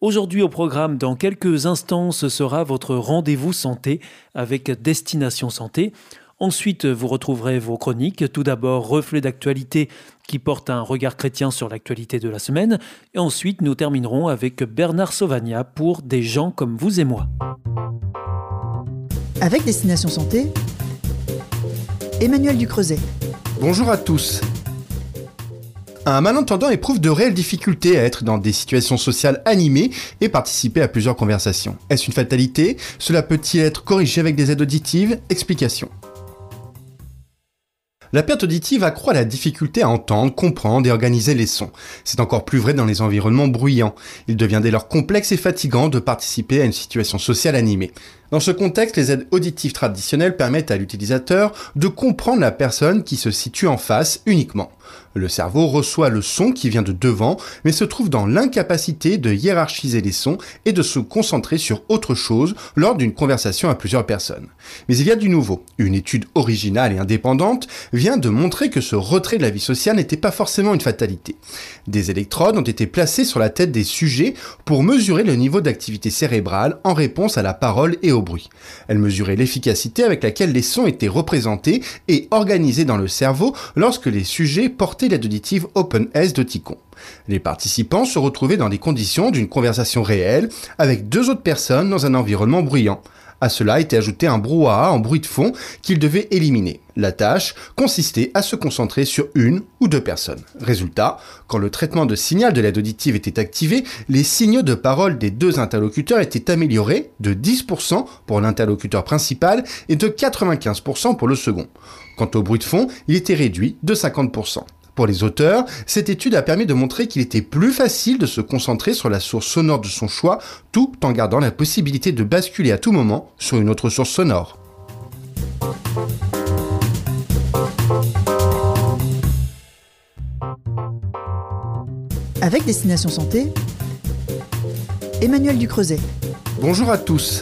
Aujourd'hui au programme, dans quelques instants, ce sera votre rendez-vous santé avec Destination Santé. Ensuite, vous retrouverez vos chroniques. Tout d'abord, reflet d'actualité qui porte un regard chrétien sur l'actualité de la semaine. Et ensuite, nous terminerons avec Bernard Sauvagna pour Des gens comme vous et moi. Avec Destination Santé, Emmanuel Ducreuset. Bonjour à tous. Un malentendant éprouve de réelles difficultés à être dans des situations sociales animées et participer à plusieurs conversations. Est-ce une fatalité? Cela peut-il être corrigé avec des aides auditives? Explication. La perte auditive accroît la difficulté à entendre, comprendre et organiser les sons. C'est encore plus vrai dans les environnements bruyants. Il devient dès lors complexe et fatigant de participer à une situation sociale animée. Dans ce contexte, les aides auditives traditionnelles permettent à l'utilisateur de comprendre la personne qui se situe en face uniquement. Le cerveau reçoit le son qui vient de devant, mais se trouve dans l'incapacité de hiérarchiser les sons et de se concentrer sur autre chose lors d'une conversation à plusieurs personnes. Mais il y a du nouveau. Une étude originale et indépendante vient de montrer que ce retrait de la vie sociale n'était pas forcément une fatalité. Des électrodes ont été placées sur la tête des sujets pour mesurer le niveau d'activité cérébrale en réponse à la parole et au bruit. Elle mesurait l'efficacité avec laquelle les sons étaient représentés et organisés dans le cerveau lorsque les sujets portaient l'aide auditive OpenS de Ticon. Les participants se retrouvaient dans les conditions d'une conversation réelle avec deux autres personnes dans un environnement bruyant. À cela était ajouté un brouhaha en bruit de fond qu'il devait éliminer. La tâche consistait à se concentrer sur une ou deux personnes. Résultat, quand le traitement de signal de l'aide auditive était activé, les signaux de parole des deux interlocuteurs étaient améliorés de 10% pour l'interlocuteur principal et de 95% pour le second. Quant au bruit de fond, il était réduit de 50%. Pour les auteurs, cette étude a permis de montrer qu'il était plus facile de se concentrer sur la source sonore de son choix tout en gardant la possibilité de basculer à tout moment sur une autre source sonore. Avec Destination Santé, Emmanuel Ducreuset. Bonjour à tous.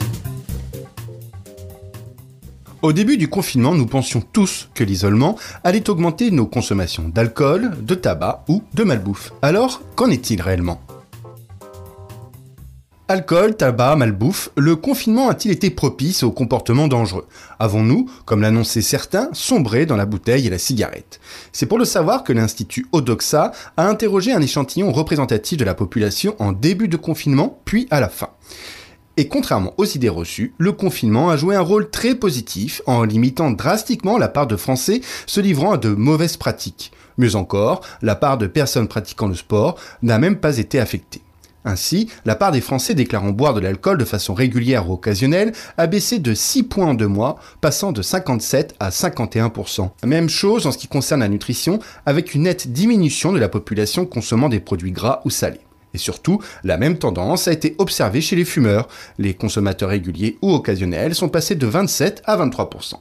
Au début du confinement, nous pensions tous que l'isolement allait augmenter nos consommations d'alcool, de tabac ou de malbouffe. Alors, qu'en est-il réellement? Alcool, tabac, malbouffe, le confinement a-t-il été propice aux comportements dangereux? Avons-nous, comme l'annonçaient certains, sombré dans la bouteille et la cigarette? C'est pour le savoir que l'Institut Odoxa a interrogé un échantillon représentatif de la population en début de confinement, puis à la fin. Et contrairement aux idées reçues, le confinement a joué un rôle très positif en limitant drastiquement la part de Français se livrant à de mauvaises pratiques. Mieux encore, la part de personnes pratiquant le sport n'a même pas été affectée. Ainsi, la part des Français déclarant boire de l'alcool de façon régulière ou occasionnelle a baissé de 6 points en deux mois, passant de 57 à 51%. Même chose en ce qui concerne la nutrition, avec une nette diminution de la population consommant des produits gras ou salés. Et surtout, la même tendance a été observée chez les fumeurs. Les consommateurs réguliers ou occasionnels sont passés de 27 à 23%.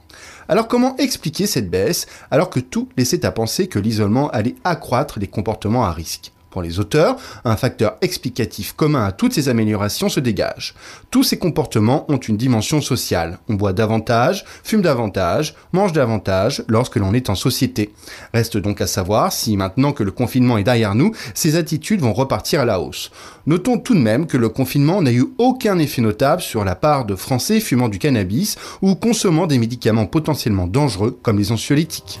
Alors comment expliquer cette baisse alors que tout laissait à penser que l'isolement allait accroître les comportements à risque? Les auteurs, un facteur explicatif commun à toutes ces améliorations se dégage. Tous ces comportements ont une dimension sociale. On boit davantage, fume davantage, mange davantage lorsque l'on est en société. Reste donc à savoir si maintenant que le confinement est derrière nous, ces attitudes vont repartir à la hausse. Notons tout de même que le confinement n'a eu aucun effet notable sur la part de Français fumant du cannabis ou consommant des médicaments potentiellement dangereux comme les anxiolytiques.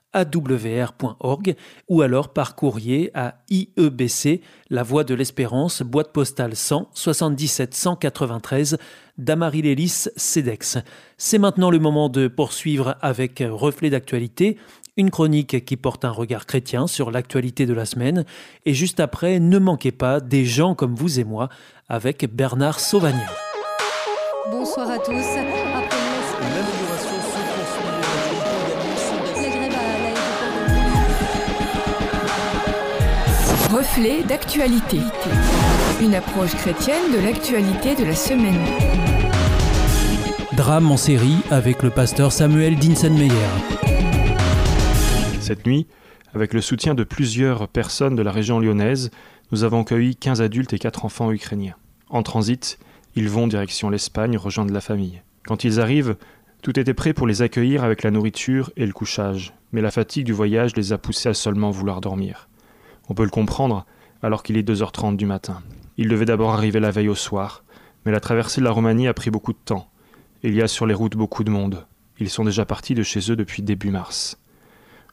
awr.org ou alors par courrier à IEBC, La Voie de l'Espérance, boîte postale 100 77 193 Damary-Lélis, CEDEX. C'est maintenant le moment de poursuivre avec Reflet d'actualité, une chronique qui porte un regard chrétien sur l'actualité de la semaine. Et juste après, ne manquez pas des gens comme vous et moi avec Bernard Sauvagnin. Bonsoir à tous. Reflet d'actualité. Une approche chrétienne de l'actualité de la semaine. Drame en série avec le pasteur Samuel Dinsenmeyer. Cette nuit, avec le soutien de plusieurs personnes de la région lyonnaise, nous avons accueilli 15 adultes et 4 enfants ukrainiens. En transit, ils vont direction l'Espagne rejoindre la famille. Quand ils arrivent, tout était prêt pour les accueillir avec la nourriture et le couchage, mais la fatigue du voyage les a poussés à seulement vouloir dormir. On peut le comprendre, alors qu'il est 2h30 du matin. Il devait d'abord arriver la veille au soir, mais la traversée de la Roumanie a pris beaucoup de temps. Il y a sur les routes beaucoup de monde. Ils sont déjà partis de chez eux depuis début mars.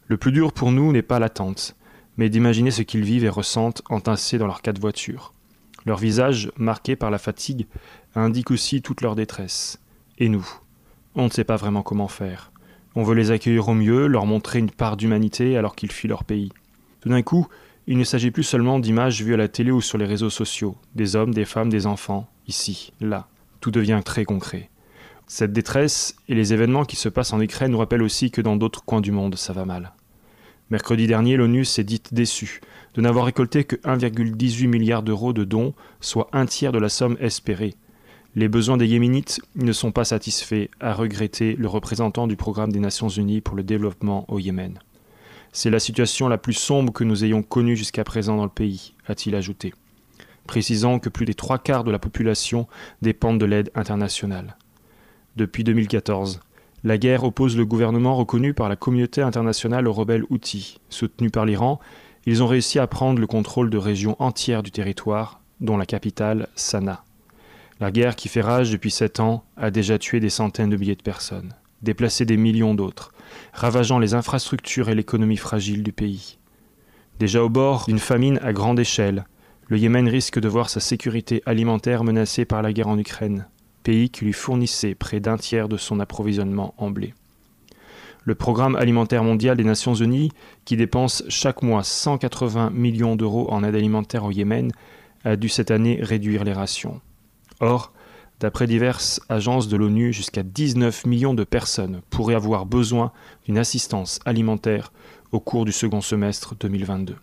Le plus dur pour nous n'est pas l'attente, mais d'imaginer ce qu'ils vivent et ressentent entassés dans leurs quatre voitures. Leur visage, marqué par la fatigue, indique aussi toute leur détresse. Et nous On ne sait pas vraiment comment faire. On veut les accueillir au mieux, leur montrer une part d'humanité alors qu'ils fuient leur pays. Tout d'un coup, il ne s'agit plus seulement d'images vues à la télé ou sur les réseaux sociaux, des hommes, des femmes, des enfants, ici, là. Tout devient très concret. Cette détresse et les événements qui se passent en Ukraine nous rappellent aussi que dans d'autres coins du monde, ça va mal. Mercredi dernier, l'ONU s'est dite déçue de n'avoir récolté que 1,18 milliard d'euros de dons, soit un tiers de la somme espérée. Les besoins des Yéménites ne sont pas satisfaits, a regretté le représentant du programme des Nations Unies pour le développement au Yémen. C'est la situation la plus sombre que nous ayons connue jusqu'à présent dans le pays, a-t-il ajouté, précisant que plus des trois quarts de la population dépendent de l'aide internationale. Depuis 2014, la guerre oppose le gouvernement reconnu par la communauté internationale aux rebelles Houthis. Soutenus par l'Iran, ils ont réussi à prendre le contrôle de régions entières du territoire, dont la capitale, Sanaa. La guerre qui fait rage depuis sept ans a déjà tué des centaines de milliers de personnes, déplacé des millions d'autres, ravageant les infrastructures et l'économie fragile du pays. Déjà au bord d'une famine à grande échelle, le Yémen risque de voir sa sécurité alimentaire menacée par la guerre en Ukraine, pays qui lui fournissait près d'un tiers de son approvisionnement en blé. Le Programme alimentaire mondial des Nations Unies, qui dépense chaque mois 180 millions d'euros en aide alimentaire au Yémen, a dû cette année réduire les rations. Or, D'après diverses agences de l'ONU, jusqu'à 19 millions de personnes pourraient avoir besoin d'une assistance alimentaire au cours du second semestre 2022.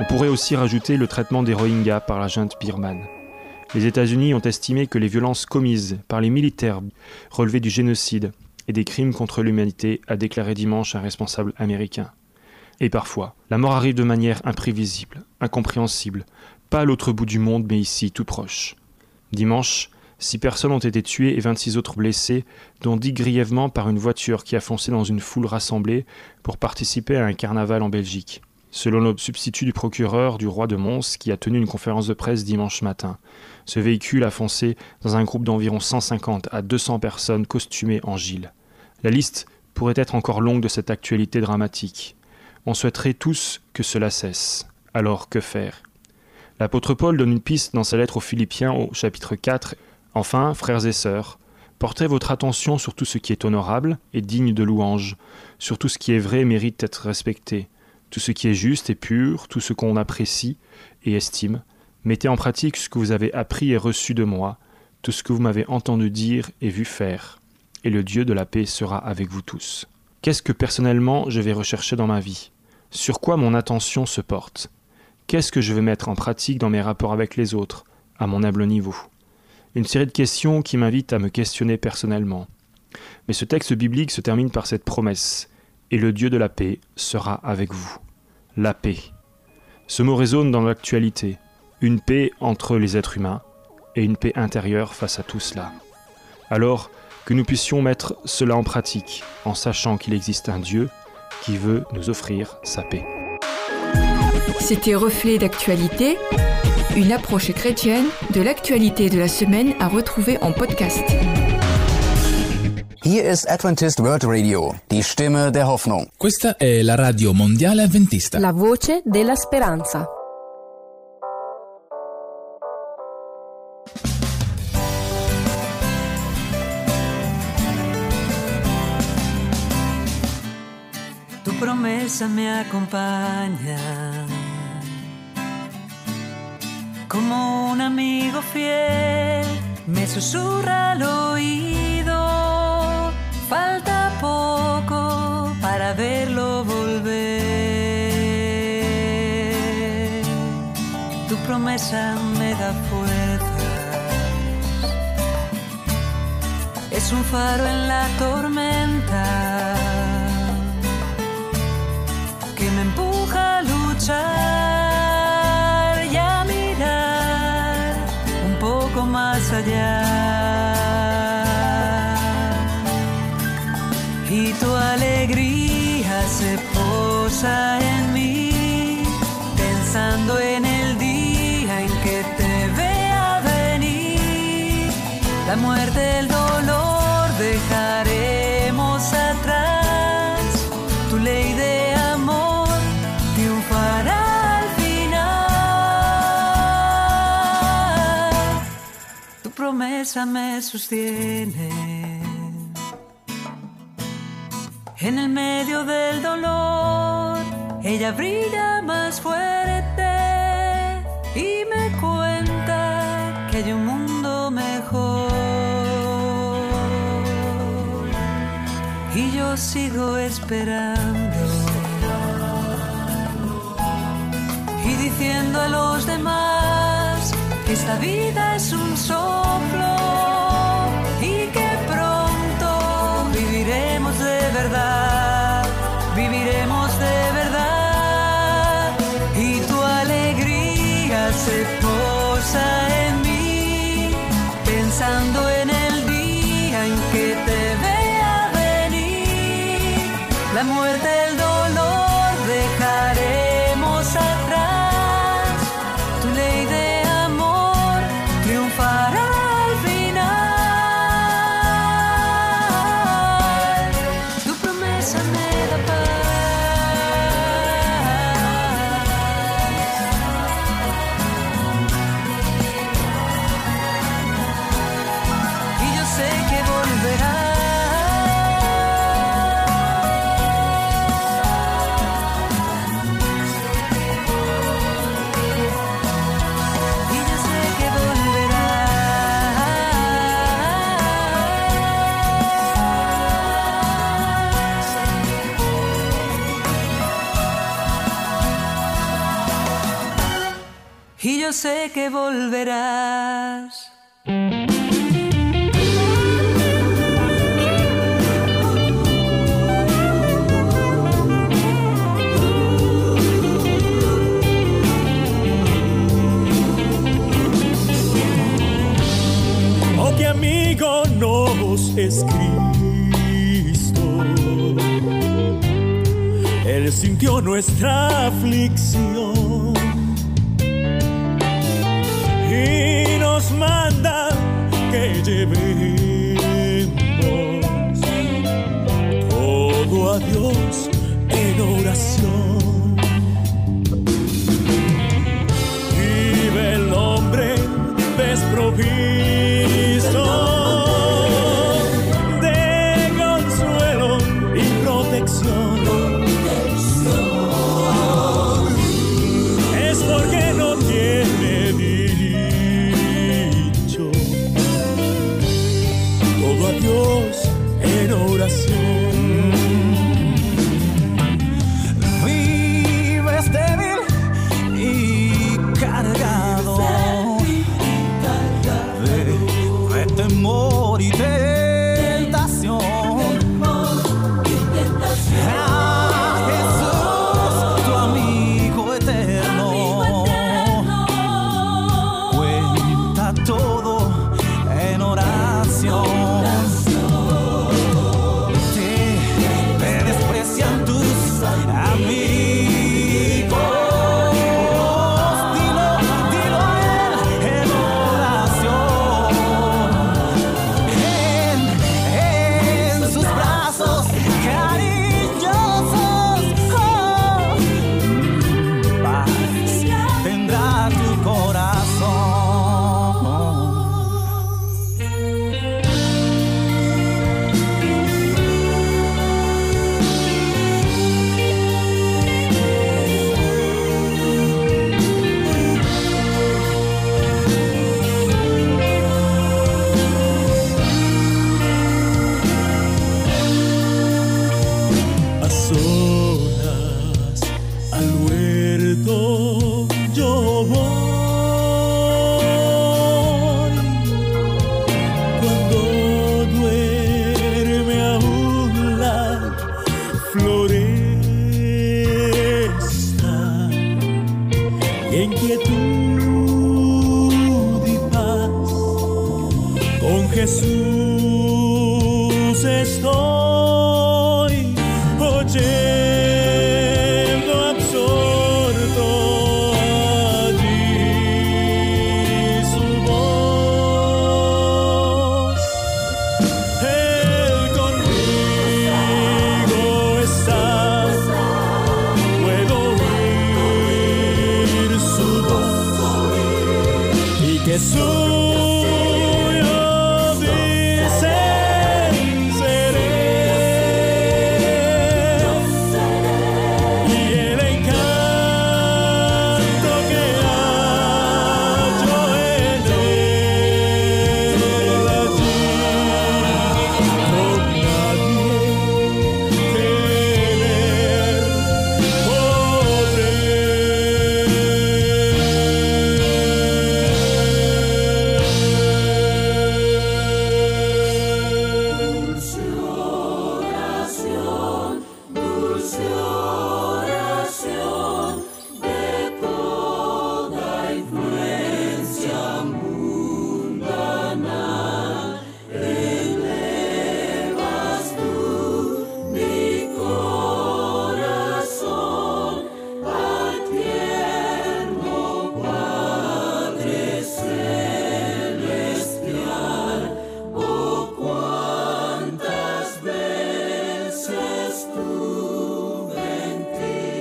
On pourrait aussi rajouter le traitement des Rohingyas par la junte birmane. Les États-Unis ont estimé que les violences commises par les militaires relevaient du génocide et des crimes contre l'humanité, a déclaré dimanche un responsable américain. Et parfois, la mort arrive de manière imprévisible, incompréhensible, pas à l'autre bout du monde, mais ici, tout proche. Dimanche, six personnes ont été tuées et 26 autres blessées, dont dix grièvement par une voiture qui a foncé dans une foule rassemblée pour participer à un carnaval en Belgique. Selon le substitut du procureur du roi de Mons, qui a tenu une conférence de presse dimanche matin, ce véhicule a foncé dans un groupe d'environ 150 à 200 personnes costumées en gilles. La liste pourrait être encore longue de cette actualité dramatique. On souhaiterait tous que cela cesse. Alors que faire? L'apôtre Paul donne une piste dans sa lettre aux Philippiens au chapitre 4. Enfin, frères et sœurs, portez votre attention sur tout ce qui est honorable et digne de louange, sur tout ce qui est vrai et mérite d'être respecté, tout ce qui est juste et pur, tout ce qu'on apprécie et estime. Mettez en pratique ce que vous avez appris et reçu de moi, tout ce que vous m'avez entendu dire et vu faire, et le Dieu de la paix sera avec vous tous. Qu'est-ce que personnellement je vais rechercher dans ma vie? Sur quoi mon attention se porte? Qu'est-ce que je veux mettre en pratique dans mes rapports avec les autres, à mon humble niveau? Une série de questions qui m'invitent à me questionner personnellement. Mais ce texte biblique se termine par cette promesse. et le Dieu de la paix sera avec vous. La paix. Ce mot résonne dans l'actualité. Une paix entre les êtres humains et une paix intérieure face à tout cela. Alors que nous puissions mettre cela en pratique en sachant qu'il existe un Dieu qui veut nous offrir sa paix. C'était Reflet d'actualité, une approche chrétienne de l'actualité de la semaine à retrouver en podcast. Hier ist Adventist World Radio, die Stimme der Hoffnung. Questa è la radio mondiale adventista. La voce della speranza. Tu promesa me acompaña como un amigo fiel, me susurra al oído, falta poco para verlo volver. Tu promesa me da fuerzas, es un faro en la tormenta que me empuja a luchar Y tu alegría se posa en mí, pensando en el día en que te vea venir. La muerte, el dolor dejaremos promesa me sostiene. En el medio del dolor, ella brilla más fuerte y me cuenta que hay un mundo mejor. Y yo sigo esperando y diciendo a los demás esta vida es un soplo y que pronto viviremos de verdad, viviremos de verdad. Y tu alegría se posa en mí, pensando en el día en que te vea venir, la muerte, sé que volverás. Oh, qué amigo nos es Cristo. Él sintió nuestra aflicción que llevemos todo a Dios en oración.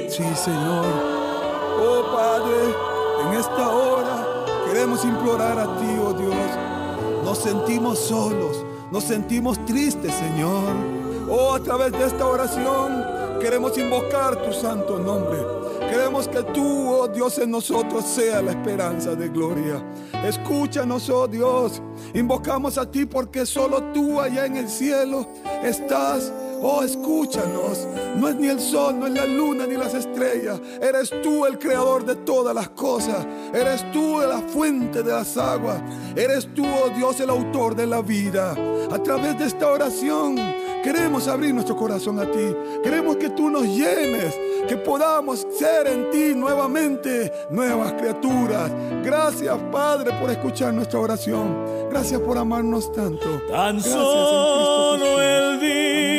Sí, Señor. Oh Padre, en esta hora queremos implorar a ti, oh Dios. Nos sentimos solos, nos sentimos tristes, Señor. Oh, a través de esta oración queremos invocar tu santo nombre. Queremos que tú, oh Dios, en nosotros sea la esperanza de gloria. Escúchanos, oh Dios. Invocamos a ti porque solo tú allá en el cielo estás. Oh, escúchanos. No es ni el sol, no es la luna, ni las estrellas. Eres tú el creador de todas las cosas. Eres tú la fuente de las aguas. Eres tú, oh Dios, el autor de la vida. A través de esta oración queremos abrir nuestro corazón a ti. Queremos que tú nos llenes. Que podamos ser en ti nuevamente nuevas criaturas. Gracias, Padre, por escuchar nuestra oración. Gracias por amarnos tanto. Tan Gracias en Cristo solo Jesús. el día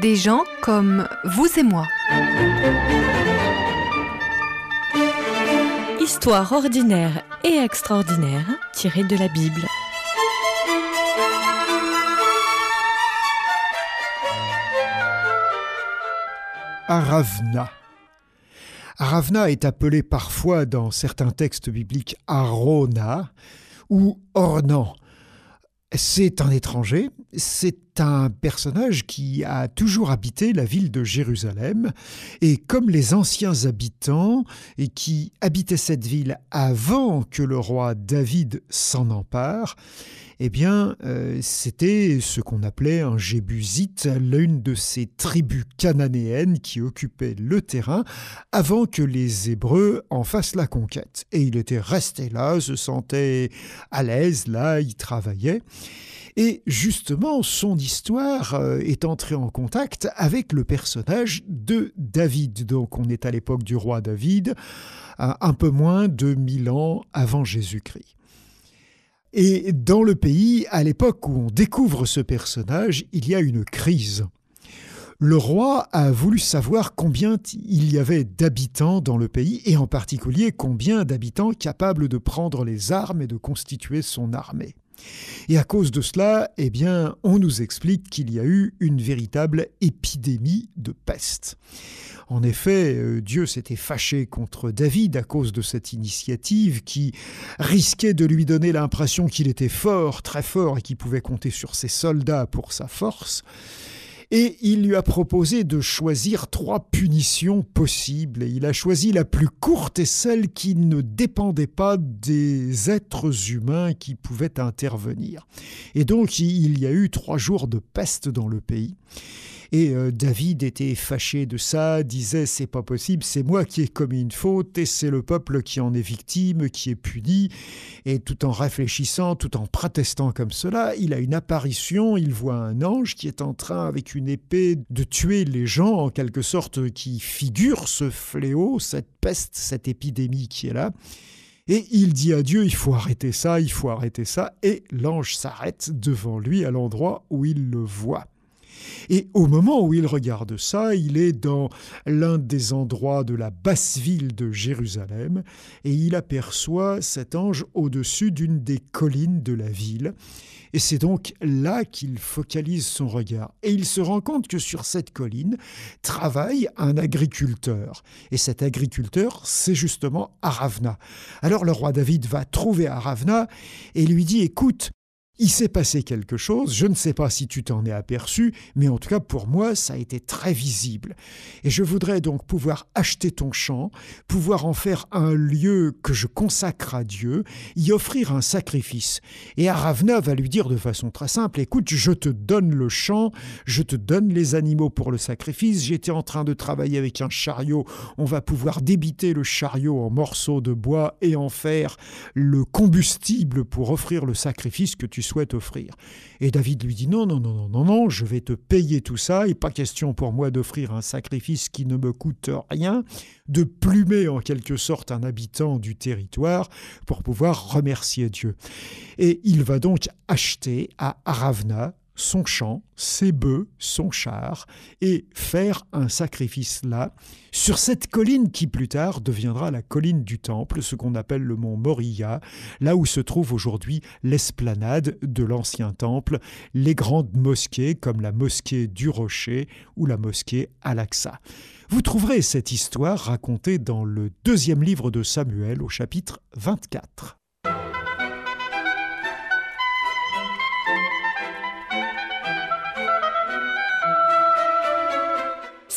Des gens comme vous et moi. Histoire ordinaire et extraordinaire tirée de la Bible. Aravna. Aravna est appelé parfois dans certains textes bibliques Arona ou Ornan. C'est un étranger, c'est un personnage qui a toujours habité la ville de Jérusalem, et comme les anciens habitants, et qui habitaient cette ville avant que le roi David s'en empare, eh bien, euh, c'était ce qu'on appelait un Jébusite, l'une de ces tribus cananéennes qui occupaient le terrain avant que les Hébreux en fassent la conquête. Et il était resté là, se sentait à l'aise, là, il travaillait. Et justement, son histoire euh, est entrée en contact avec le personnage de David. Donc on est à l'époque du roi David, un peu moins de 1000 ans avant Jésus-Christ. Et dans le pays, à l'époque où on découvre ce personnage, il y a une crise. Le roi a voulu savoir combien il y avait d'habitants dans le pays, et en particulier combien d'habitants capables de prendre les armes et de constituer son armée. Et à cause de cela, eh bien, on nous explique qu'il y a eu une véritable épidémie de peste. En effet, euh, Dieu s'était fâché contre David à cause de cette initiative qui risquait de lui donner l'impression qu'il était fort, très fort, et qu'il pouvait compter sur ses soldats pour sa force. Et il lui a proposé de choisir trois punitions possibles. Et il a choisi la plus courte et celle qui ne dépendait pas des êtres humains qui pouvaient intervenir. Et donc il y a eu trois jours de peste dans le pays. Et euh, David était fâché de ça, disait c'est pas possible, c'est moi qui ai commis une faute et c'est le peuple qui en est victime, qui est puni. Et tout en réfléchissant, tout en protestant comme cela, il a une apparition, il voit un ange qui est en train avec une épée de tuer les gens en quelque sorte qui figure ce fléau, cette peste, cette épidémie qui est là. Et il dit à Dieu, il faut arrêter ça, il faut arrêter ça. Et l'ange s'arrête devant lui à l'endroit où il le voit. Et au moment où il regarde ça, il est dans l'un des endroits de la basse ville de Jérusalem, et il aperçoit cet ange au-dessus d'une des collines de la ville. Et c'est donc là qu'il focalise son regard. Et il se rend compte que sur cette colline travaille un agriculteur. Et cet agriculteur, c'est justement Aravna. Alors le roi David va trouver Aravna et lui dit, écoute, il s'est passé quelque chose, je ne sais pas si tu t'en es aperçu, mais en tout cas pour moi ça a été très visible. Et je voudrais donc pouvoir acheter ton champ, pouvoir en faire un lieu que je consacre à Dieu, y offrir un sacrifice. Et Aravna va lui dire de façon très simple, écoute, je te donne le champ, je te donne les animaux pour le sacrifice, j'étais en train de travailler avec un chariot, on va pouvoir débiter le chariot en morceaux de bois et en faire le combustible pour offrir le sacrifice que tu souhaite offrir. Et David lui dit non, non, non, non, non, non, je vais te payer tout ça, et pas question pour moi d'offrir un sacrifice qui ne me coûte rien, de plumer en quelque sorte un habitant du territoire pour pouvoir remercier Dieu. Et il va donc acheter à Aravna son champ, ses bœufs, son char, et faire un sacrifice là, sur cette colline qui plus tard deviendra la colline du Temple, ce qu'on appelle le mont Moria, là où se trouve aujourd'hui l'esplanade de l'ancien Temple, les grandes mosquées comme la mosquée du Rocher ou la mosquée Al-Aqsa. Vous trouverez cette histoire racontée dans le deuxième livre de Samuel au chapitre 24.